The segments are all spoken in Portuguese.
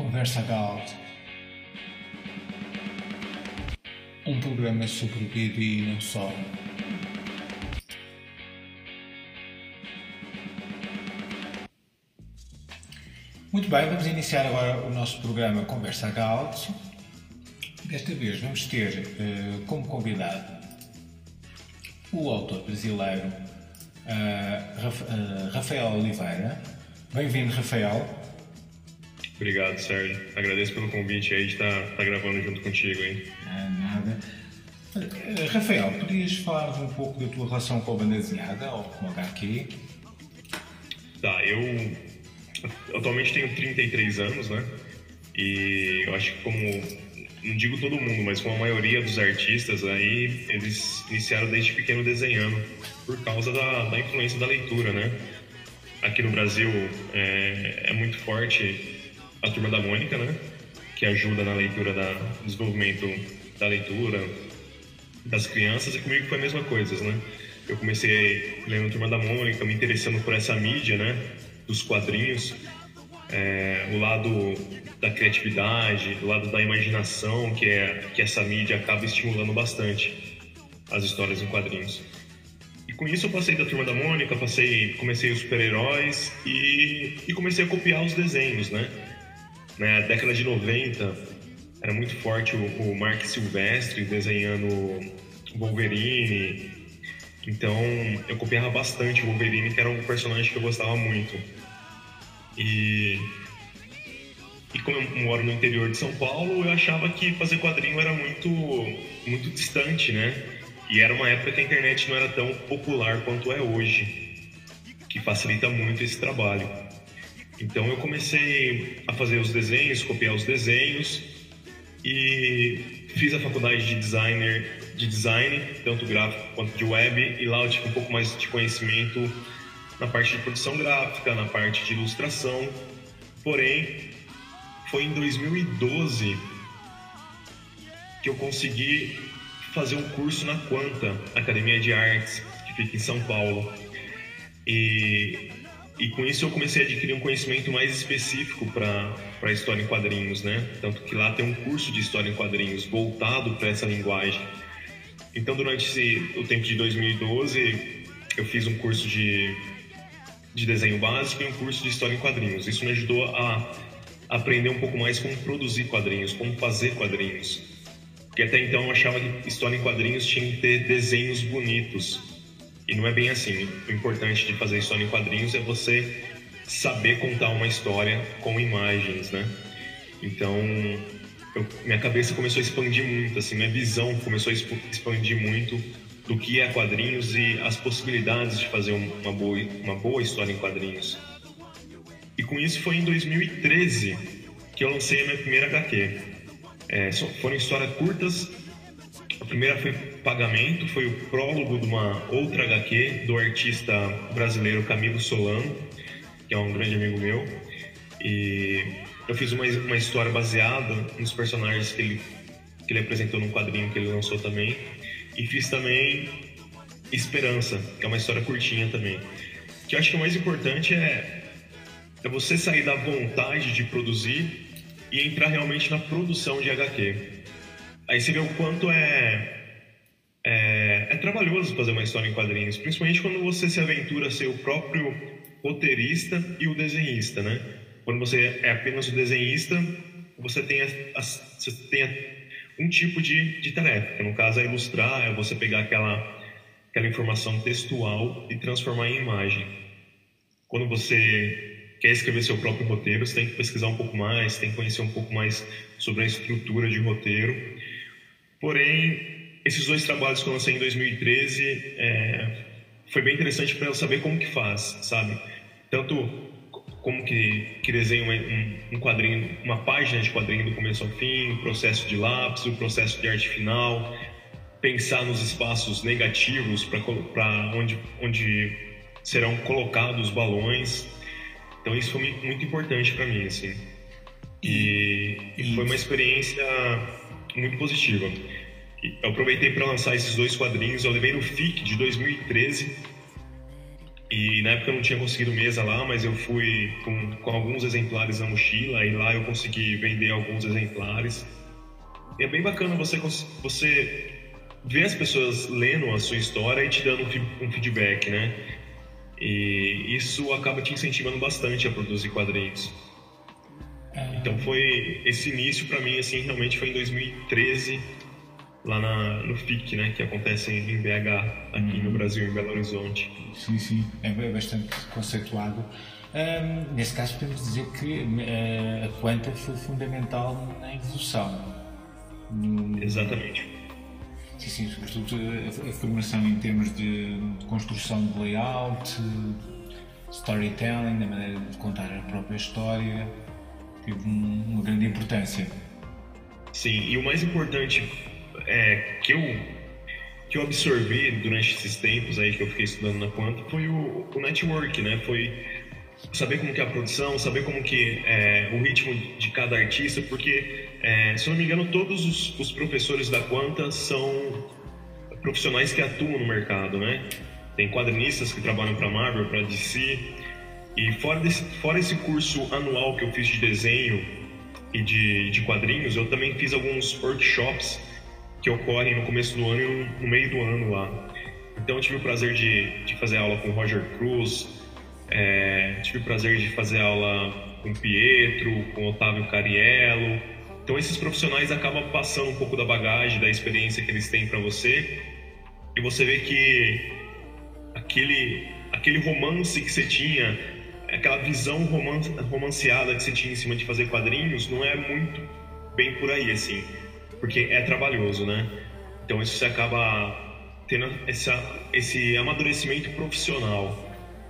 Conversa Galt. Um programa sobre vida e não só. Muito bem, vamos iniciar agora o nosso programa Conversa Galt. Desta vez vamos ter uh, como convidado o autor brasileiro uh, Rafael Oliveira. Bem-vindo, Rafael. Obrigado, Sérgio. Agradeço pelo convite aí de estar, estar gravando junto contigo aí. Ah, nada. Uh, Rafael, podias falar um pouco da tua relação com a banda desenhada ou com o HQ? Tá, eu atualmente tenho 33 anos, né? E eu acho que como não digo todo mundo, mas como a maioria dos artistas aí, eles iniciaram desde pequeno desenhando, por causa da, da influência da leitura, né? Aqui no Brasil é, é, muito forte a Turma da Mônica, né? Que ajuda na leitura, da, desenvolvimento da leitura das crianças, e comigo foi a mesma coisa, né? Eu comecei lendo a Turma da Mônica, me interessando por essa mídia, né? Dos quadrinhos, é, o lado da criatividade, o lado da imaginação que é que essa mídia acaba estimulando bastante as histórias em quadrinhos. E com isso eu passei da turma da Mônica, passei, comecei os super-heróis e, e comecei a copiar os desenhos, né? Na década de 90 era muito forte o, o Mark Silvestre desenhando Wolverine. Então eu copiava bastante o Wolverine, que era um personagem que eu gostava muito. E, e como eu moro no interior de São Paulo, eu achava que fazer quadrinho era muito, muito distante, né? E era uma época que a internet não era tão popular quanto é hoje, que facilita muito esse trabalho. Então eu comecei a fazer os desenhos, copiar os desenhos e fiz a faculdade de designer de design, tanto gráfico quanto de web, e lá eu tive um pouco mais de conhecimento na parte de produção gráfica, na parte de ilustração. Porém, foi em 2012 que eu consegui fazer um curso na Quanta, Academia de Artes, que fica em São Paulo. E, e com isso eu comecei a adquirir um conhecimento mais específico para história em quadrinhos, né? Tanto que lá tem um curso de história em quadrinhos voltado para essa linguagem. Então, durante esse, o tempo de 2012, eu fiz um curso de de desenho básico e um curso de história em quadrinhos. Isso me ajudou a aprender um pouco mais como produzir quadrinhos, como fazer quadrinhos. Porque até então eu achava que história em quadrinhos tinha que ter desenhos bonitos. E não é bem assim. O importante de fazer história em quadrinhos é você saber contar uma história com imagens, né? Então, eu, minha cabeça começou a expandir muito, assim, minha visão começou a expandir muito do que é quadrinhos e as possibilidades de fazer uma boa, uma boa história em quadrinhos. E com isso foi em 2013 que eu lancei a minha primeira HQ. É, foram histórias curtas. A primeira foi Pagamento, foi o prólogo de uma outra HQ do artista brasileiro Camilo Solano, que é um grande amigo meu. E eu fiz uma, uma história baseada nos personagens que ele, que ele apresentou num quadrinho que ele lançou também. E fiz também Esperança, que é uma história curtinha também. Que eu acho que o mais importante é, é você sair da vontade de produzir e entrar realmente na produção de HQ. Aí você vê o quanto é, é, é trabalhoso fazer uma história em quadrinhos, principalmente quando você se aventura a ser o próprio roteirista e o desenhista, né? Quando você é apenas o desenhista, você tem, você tem um tipo de, de tarefa, que no caso é ilustrar, é você pegar aquela, aquela informação textual e transformar em imagem. Quando você quer escrever seu próprio roteiro, você tem que pesquisar um pouco mais, tem que conhecer um pouco mais sobre a estrutura de roteiro. Porém, esses dois trabalhos que eu lancei em 2013 é, foi bem interessante para eu saber como que faz, sabe? Tanto como que, que desenha um, um, quadrinho, uma página de quadrinho do começo ao fim, o processo de lápis, o processo de arte final, pensar nos espaços negativos para onde, onde serão colocados os balões. Então isso foi muito importante para mim, assim. E, e, foi uma experiência muito positiva. Eu aproveitei para lançar esses dois quadrinhos, eu levei no FIC de 2013 E na época eu não tinha conseguido mesa lá, mas eu fui com, com alguns exemplares na mochila e lá eu consegui vender alguns exemplares. E é bem bacana você, você ver as pessoas lendo a sua história e te dando um feedback, né? E isso acaba te incentivando bastante a produzir quadrinhos. É. Então foi esse início para mim assim realmente foi em 2013 lá na, no FIC, né, que acontece em BH, aqui uhum. no Brasil, em Belo Horizonte. Sim, sim, é bastante conceituado. Um, nesse caso, podemos dizer que uh, a Quanta foi fundamental na evolução. Exatamente. Sim, sim, sobretudo a, a formação em termos de, de, construção de layout, storytelling, da maneira de contar a própria história, teve um, uma grande importância. Sim, e o mais importante é, que eu que eu absorvi durante esses tempos aí que eu fiquei estudando na Quanta foi o, o network, né? Foi saber como que é a produção, saber como que é o ritmo de cada artista, porque é, se não me engano todos os, os, professores da Quanta são profissionais que atuam no mercado, né? Tem quadrinistas que trabalham para Marvel, para DC e fora desse, fora esse curso anual que eu fiz de desenho e de, de quadrinhos, eu também fiz alguns workshops que ocorrem no começo do ano e no meio do ano lá. Então eu tive o prazer de, de fazer aula com Roger Cruz, é, tive o prazer de fazer aula com Pietro, com Otávio Cariello. Então esses profissionais acabam passando um pouco da bagagem, da experiência que eles têm para você, e você vê que aquele, aquele romance que você tinha, aquela visão romanceada que você tinha em cima de fazer quadrinhos, não é muito bem por aí, assim porque é trabalhoso, né? Então isso você acaba tendo essa, esse amadurecimento profissional,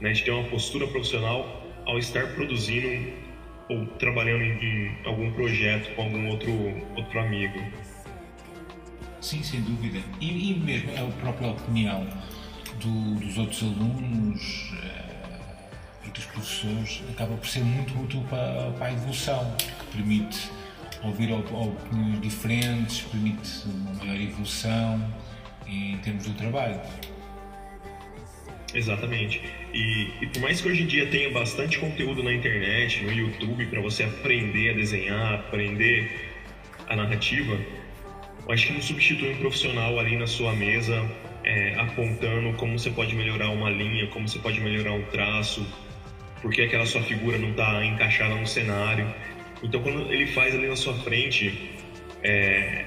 né? De ter uma postura profissional ao estar produzindo ou trabalhando em, algum projeto com algum outro, outro amigo. Sim, sem dúvida. E, e mesmo a própria opinião do, dos outros alunos e dos professores acaba por ser muito útil para, para a evolução, que permite ouvir opiniões diferentes, permite uma maior evolução em termos do trabalho. Exatamente. E, e, por mais que hoje em dia tenha bastante conteúdo na internet, no YouTube, para você aprender a desenhar, aprender a narrativa, eu acho que não substitui um profissional ali na sua mesa é, apontando como você pode melhorar uma linha, como você pode melhorar um traço, porque aquela sua figura não está encaixada no cenário. Então, quando ele faz ali na sua frente, é,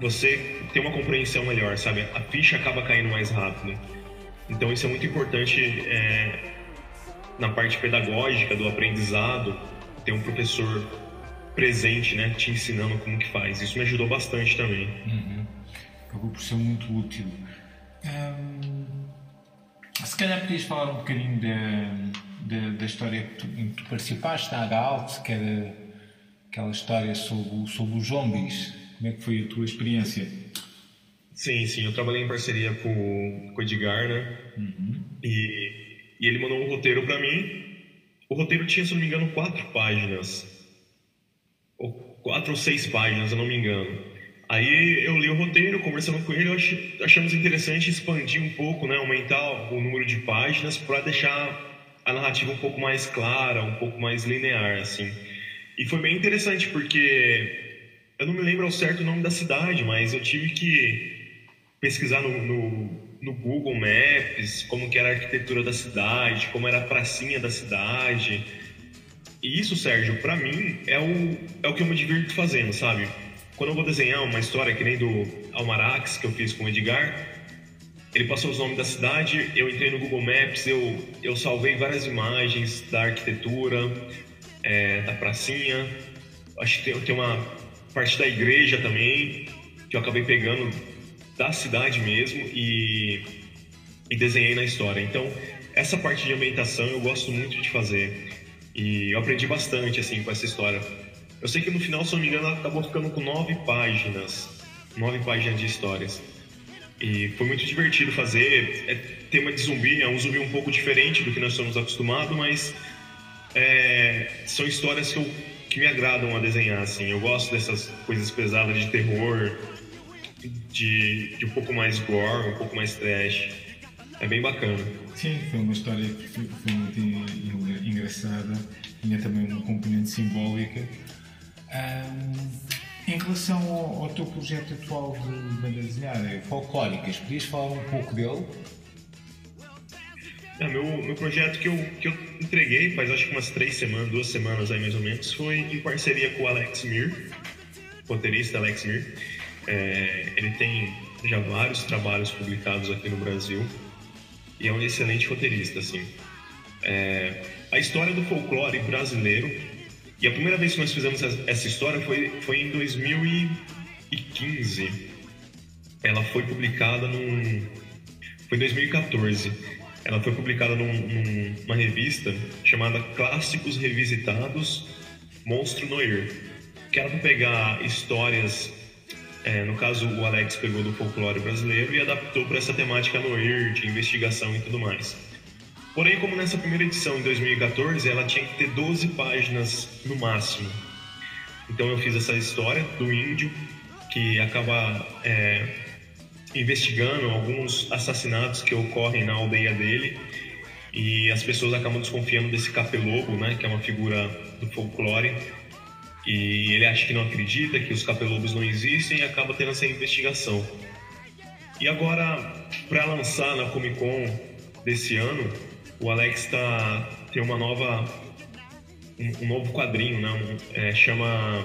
você tem uma compreensão melhor, sabe? A ficha acaba caindo mais rápido. Então, isso é muito importante é, na parte pedagógica do aprendizado, ter um professor presente, né, te ensinando como que faz. Isso me ajudou bastante também. Uhum. Acabou por ser muito útil. Hum, se calhar podias falar um bocadinho de da, da história que tu, em que tu participaste na H-Alt, que era aquela história sobre, sobre os zombies. Como é que foi a tua experiência? Sim, sim, eu trabalhei em parceria com, com o Edgar, né? Uhum. E, e ele mandou um roteiro para mim. O roteiro tinha, se não me engano, quatro páginas. Ou quatro ou seis páginas, eu não me engano. Aí eu li o roteiro, conversando com ele, achamos interessante expandir um pouco, né, aumentar o número de páginas para deixar a narrativa um pouco mais clara, um pouco mais linear, assim. E foi bem interessante porque eu não me lembro ao certo o nome da cidade, mas eu tive que pesquisar no, no, no Google Maps como que era a arquitetura da cidade, como era a pracinha da cidade. E isso, Sérgio, para mim é o, é o que eu me divirto fazendo, sabe? Quando eu vou desenhar uma história que nem do Almarax que eu fiz com o Edgar, ele passou os nomes da cidade, eu entrei no Google Maps, eu, eu salvei várias imagens da arquitetura, é, da pracinha, acho que tem, tem uma parte da igreja também, que eu acabei pegando da cidade mesmo e, e desenhei na história. Então, essa parte de ambientação eu gosto muito de fazer e eu aprendi bastante assim com essa história. Eu sei que no final, se não me engano, ela acabou ficando com nove páginas, nove páginas de histórias. E foi muito divertido fazer. É tema de zumbi, é um zumbi um pouco diferente do que nós estamos acostumados, mas é, são histórias que, eu, que me agradam a desenhar. Assim. Eu gosto dessas coisas pesadas de terror, de, de um pouco mais gore, um pouco mais trash. é bem bacana. Sim, foi uma história que foi, muito engraçada, tinha também uma componente simbólica. Um, em relação ao, ao, teu projeto atual de banda desenhada, folclóricas, podias falar um pouco dele? É, meu, meu projeto que eu, que eu entreguei faz acho que umas três semanas, duas semanas aí mais ou menos, foi em parceria com o Alex Mir, roteirista Alex Mir. É, ele tem já vários trabalhos publicados aqui no Brasil e é um excelente roteirista, assim. É, a história do folclore brasileiro e a primeira vez que nós fizemos essa história foi, foi em 2015. Ela foi publicada num. Foi em 2014. Ela foi publicada num, numa revista chamada Clássicos Revisitados Monstro Noir. Que era para pegar histórias. É, no caso, o Alex pegou do folclore brasileiro e adaptou para essa temática noir, de investigação e tudo mais. Porém, como nessa primeira edição, em 2014, ela tinha que ter 12 páginas no máximo. Então eu fiz essa história do índio que acaba é, investigando alguns assassinatos que ocorrem na aldeia dele e as pessoas acabam desconfiando desse capelobo, né, que é uma figura do folclore e ele acha que não acredita que os capelobos não existem e acaba tendo essa investigação. E agora, para lançar na Comic Con desse ano, o Alex tá, tem uma nova um, um novo quadrinho, né? É, chama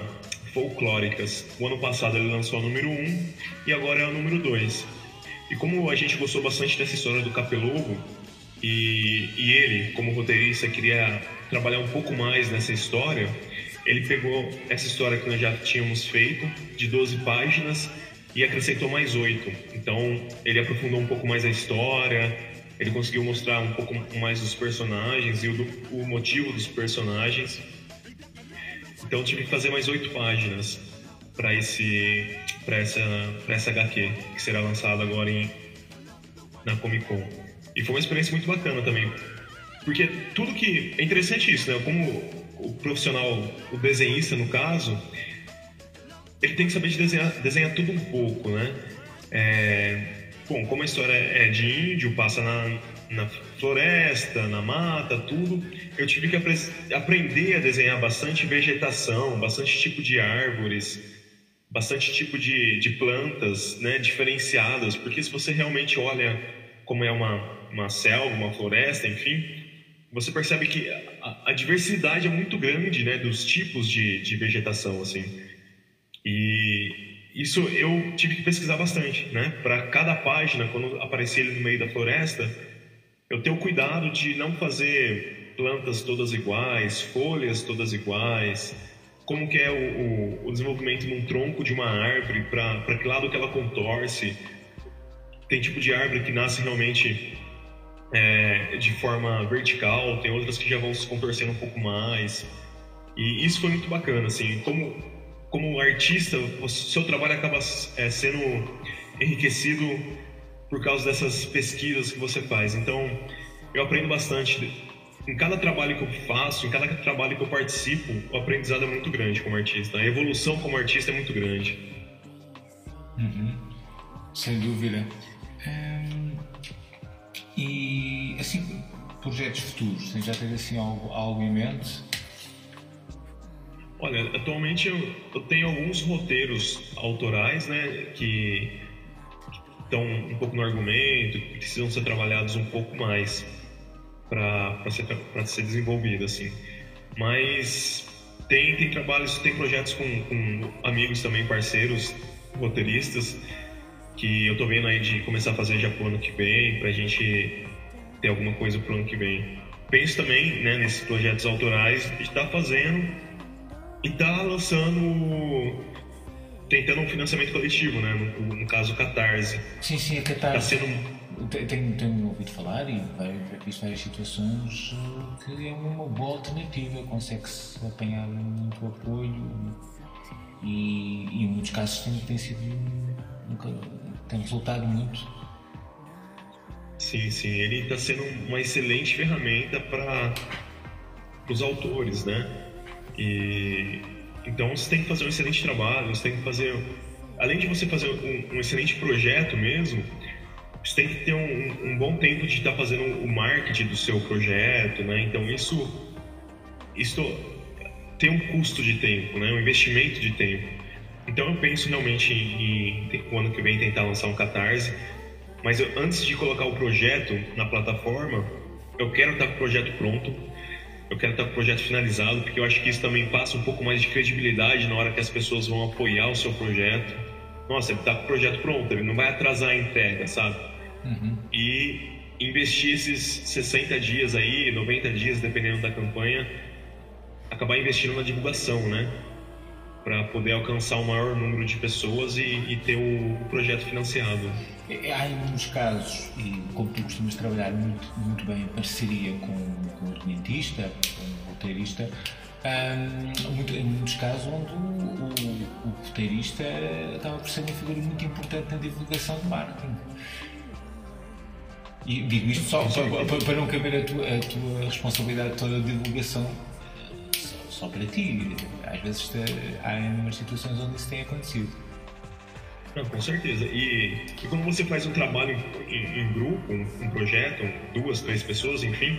Folclóricas. O ano passado ele lançou o número 1 um, e agora é o número 2. E como a gente gostou bastante dessa história do Capelobo e, e ele, como roteirista, queria trabalhar um pouco mais nessa história, ele pegou essa história que nós já tínhamos feito, de 12 páginas, e acrescentou mais 8. Então ele aprofundou um pouco mais a história, ele conseguiu mostrar um pouco mais dos personagens e o, do, o motivo dos personagens. Então tive que fazer mais oito páginas para esse para essa para essa HQ que será lançada agora em na Comic Con. E foi uma experiência muito bacana também. Porque tudo que é interessante isso, né? Como o profissional, o desenhista no caso, ele tem que saber de desenhar, desenhar tudo um pouco, né? É, Bom, como a história é de índio, passa na, na floresta, na mata, tudo, eu tive que apre aprender a desenhar bastante vegetação, bastante tipo de árvores, bastante tipo de, de plantas né, diferenciadas, porque se você realmente olha como é uma, uma selva, uma floresta, enfim, você percebe que a, a diversidade é muito grande né, dos tipos de, de vegetação, assim. E, isso eu tive que pesquisar bastante, né? Para cada página, quando aparecia ele no meio da floresta, eu tenho cuidado de não fazer plantas todas iguais, folhas todas iguais, como que é o, o, o desenvolvimento num tronco de uma árvore, para que lado que ela contorce. Tem tipo de árvore que nasce realmente é, de forma vertical, tem outras que já vão se contorcendo um pouco mais. E isso foi muito bacana, assim, como como artista, o seu trabalho acaba é, sendo enriquecido por causa dessas pesquisas que você faz. Então, eu aprendo bastante. Em cada trabalho que eu faço, em cada trabalho que eu participo, o aprendizado é muito grande como artista. A evolução como artista é muito grande. Uhum. Sem dúvida. Hum, e, assim, projetos futuros, já teve assim algo, algo em mente? Olha, atualmente eu, eu tenho alguns roteiros autorais, né, que estão um pouco no argumento, que precisam ser trabalhados um pouco mais para ser, ser desenvolvido, assim. Mas tem, tem trabalhos, tem projetos com, com amigos também, parceiros, roteiristas, que eu tô vendo aí de começar a fazer já pro ano que vem, pra gente ter alguma coisa pro ano que vem. Penso também, né, nesses projetos autorais, de estar tá fazendo e tá lançando tentando um financiamento coletivo, né? No, no caso, Catarse. Sim, sim, a Catarse. Tá sendo... Tenho, tenho ouvido falar e visto várias situações que é uma boa alternativa, consegue-se apanhar muito apoio e, e em muitos casos tem, tem sido tem resultado muito. Sim, sim, ele está sendo uma excelente ferramenta para os autores, né? E então você tem que fazer um excelente trabalho, você tem que fazer, além de você fazer um, um excelente projeto mesmo, você tem que ter um, um bom tempo de estar tá fazendo o marketing do seu projeto, né? Então isso, isso tem um custo de tempo, né? Um investimento de tempo. Então eu penso realmente em, em o ano que vem tentar lançar um Catarse, mas eu, antes de colocar o projeto na plataforma, eu quero estar com o projeto pronto, eu quero estar com o projeto finalizado, porque eu acho que isso também passa um pouco mais de credibilidade na hora que as pessoas vão apoiar o seu projeto. Nossa, ele está com o projeto pronto, ele não vai atrasar a entrega, sabe? Uhum. E investir esses 60 dias aí, 90 dias, dependendo da campanha, acabar investindo na divulgação, né? Para poder alcançar o maior número de pessoas e, e ter o, o, projeto financiado. É, há em muitos casos, e como tu costumas trabalhar muito, muito bem em parceria com, com o argumentista, com o roteirista, um, muito, em muitos casos onde o, o, o roteirista acaba por ser uma figura muito importante na divulgação de marketing. E digo isto só para, para, não caber a tua, a tua responsabilidade toda de divulgação só, só para ti. Às vezes há inúmeras situações onde isso tem acontecido. Não, com certeza. E, e quando você faz um trabalho em, em grupo, um, um, projeto, duas, três pessoas, enfim,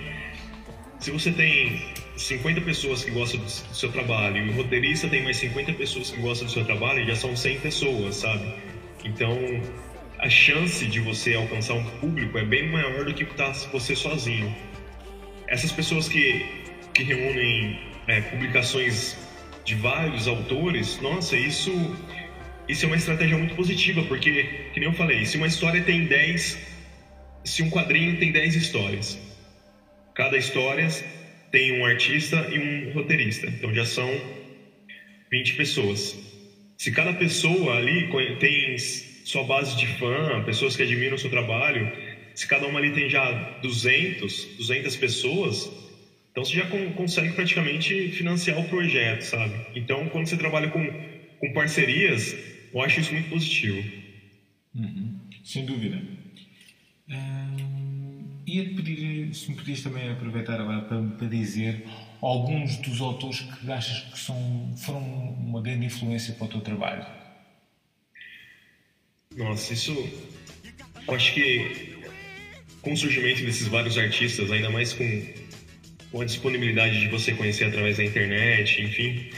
se você tem 50 pessoas que gostam do, seu trabalho e o roteirista tem mais 50 pessoas que gostam do seu trabalho, já são 100 pessoas, sabe? Então, a chance de você alcançar um público é bem maior do que estar você sozinho. Essas pessoas que, que reúnem é, publicações de vários autores, nossa, isso, isso é uma estratégia muito positiva, porque, que nem eu falei, se uma história tem 10, se um quadrinho tem 10 histórias, cada história tem um artista e um roteirista, então já são 20 pessoas. Se cada pessoa ali tem sua base de fã, pessoas que admiram o seu trabalho, se cada uma ali tem já 200, 200 pessoas, então você já consegue praticamente financiar o projeto, sabe? Então, quando você trabalha com, com parcerias, eu acho isso muito positivo. Uhum. Sem dúvida. Hum, ia-te pedir, se me podias também aproveitar agora para, para dizer alguns dos autores que achas que são, foram uma grande influência para o teu trabalho. Nossa, isso. Eu acho que com o surgimento desses vários artistas, ainda mais com, com a disponibilidade de você conhecer através da internet, enfim.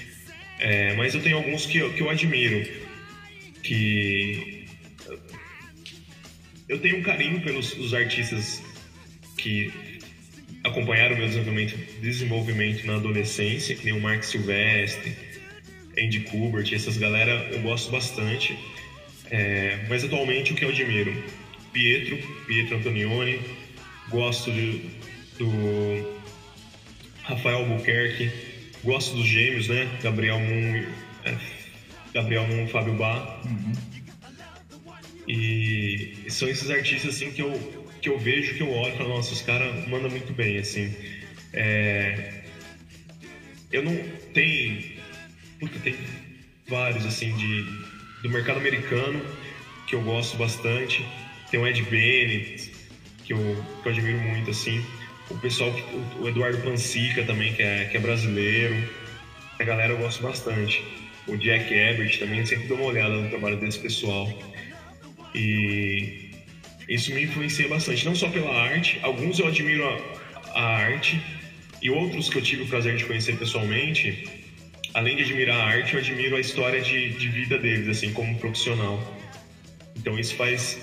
É, mas eu tenho alguns que eu, que eu admiro. Que. Eu tenho um carinho pelos os artistas que acompanharam meu desenvolvimento, desenvolvimento na adolescência, que nem o Mark Silvestre, Andy Kubert, essas galera eu gosto bastante. É, mas atualmente o que eu admiro? Pietro, Pietro Antonioni, gosto de, do Rafael Albuquerque, gosto dos gêmeos, né? Gabriel Moon, Gabriel Moon e Fábio Bá. Uhum. E são esses artistas assim que eu, que eu vejo, que eu olho e falo, nossa, os caras mandam muito bem, assim. É, eu não. Tem. Puta, tem vários, assim, de do mercado americano, que eu gosto bastante. Tem o Ed Bennett, que eu, que eu admiro muito, assim. O pessoal, o Eduardo Pansica também, que é, que é brasileiro. A galera eu gosto bastante. O Jack Ebert também, sempre dou uma olhada no trabalho desse pessoal. E isso me influencia bastante, não só pela arte, alguns eu admiro a, a arte, e outros que eu tive o prazer de conhecer pessoalmente, além de admirar a arte, eu admiro a história de, de vida deles, assim, como profissional. Então isso faz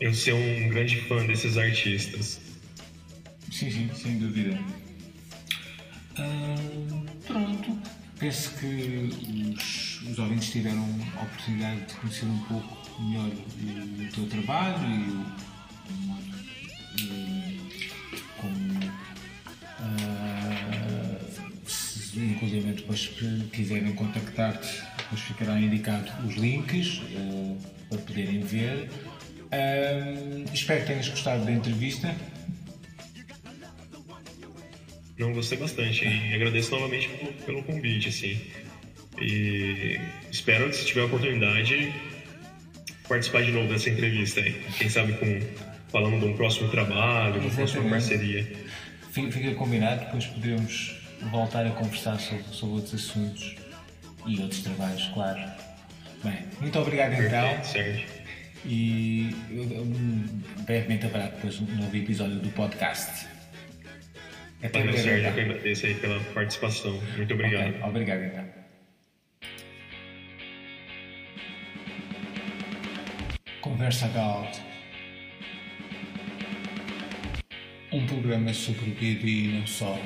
eu ser um grande fã desses artistas. Sim, sim, sem dúvida. pronto. Penso que os, os ouvintes tiveram a oportunidade de conhecer um pouco melhor o, o teu trabalho e o, modo como inclusive depois se quiserem contactar-te, depois ficará indicado os links uh, para poderem ver. Uh, espero que tenhas gostado da entrevista. Não, gostei bastante e agradeço novamente pelo convite, assim. E espero, se tiver a oportunidade, participar de novo dessa entrevista aí. Quem sabe com, falando de um próximo trabalho, de uma próxima parceria. Fica combinado, depois podemos voltar a conversar sobre, sobre outros assuntos e outros trabalhos, claro. Bem, muito obrigado então. Sérgio. E eu, eu, brevemente haverá depois um novo episódio do podcast. Breve. Sérgio, eu agradeço aí pela participação. Muito obrigado. Okay, obrigado, então. Conversa Galt. Um programa sobre o vida e não só.